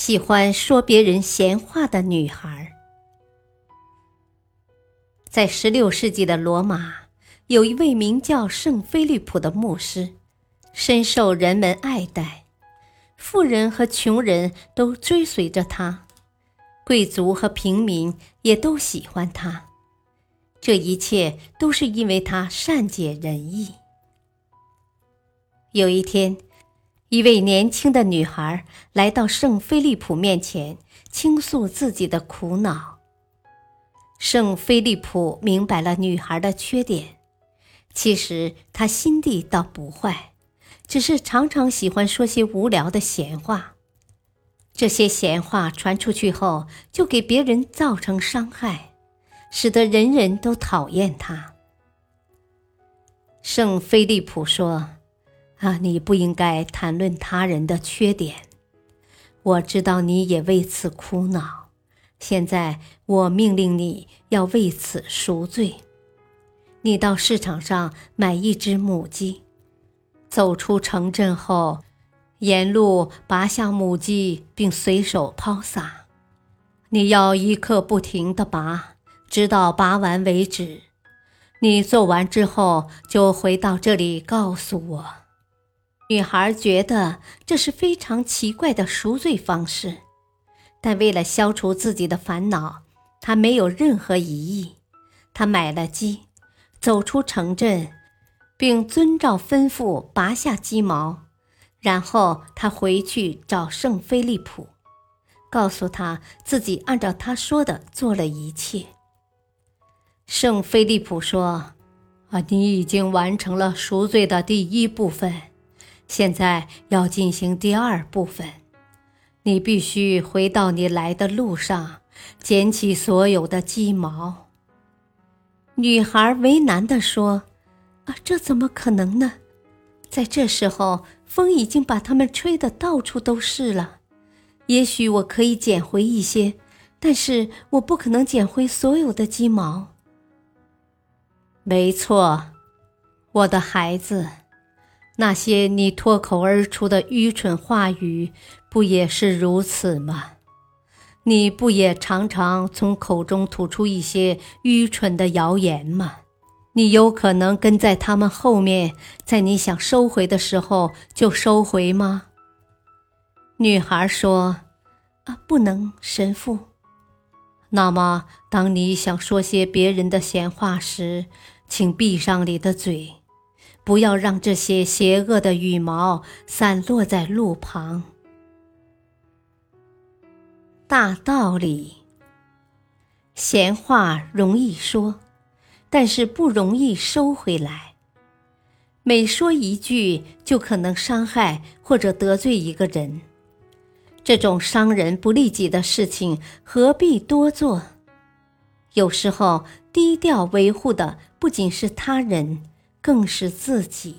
喜欢说别人闲话的女孩。在十六世纪的罗马，有一位名叫圣菲利普的牧师，深受人们爱戴，富人和穷人都追随着他，贵族和平民也都喜欢他。这一切都是因为他善解人意。有一天，一位年轻的女孩来到圣菲利普面前，倾诉自己的苦恼。圣菲利普明白了女孩的缺点，其实她心地倒不坏，只是常常喜欢说些无聊的闲话。这些闲话传出去后，就给别人造成伤害，使得人人都讨厌她。圣菲利普说：“啊，你不应该谈论他人的缺点，我知道你也为此苦恼。”现在我命令你要为此赎罪。你到市场上买一只母鸡，走出城镇后，沿路拔下母鸡并随手抛洒。你要一刻不停地拔，直到拔完为止。你做完之后就回到这里告诉我。女孩觉得这是非常奇怪的赎罪方式。但为了消除自己的烦恼，她没有任何疑义。她买了鸡，走出城镇，并遵照吩咐拔下鸡毛。然后他回去找圣菲利普，告诉他自己按照他说的做了一切。圣菲利普说：“啊，你已经完成了赎罪的第一部分，现在要进行第二部分。”你必须回到你来的路上，捡起所有的鸡毛。女孩为难地说：“啊，这怎么可能呢？在这时候，风已经把它们吹得到处都是了。也许我可以捡回一些，但是我不可能捡回所有的鸡毛。”没错，我的孩子。那些你脱口而出的愚蠢话语，不也是如此吗？你不也常常从口中吐出一些愚蠢的谣言吗？你有可能跟在他们后面，在你想收回的时候就收回吗？女孩说：“啊，不能，神父。那么，当你想说些别人的闲话时，请闭上你的嘴。”不要让这些邪恶的羽毛散落在路旁。大道理，闲话容易说，但是不容易收回来。每说一句，就可能伤害或者得罪一个人。这种伤人不利己的事情，何必多做？有时候，低调维护的不仅是他人。更是自己。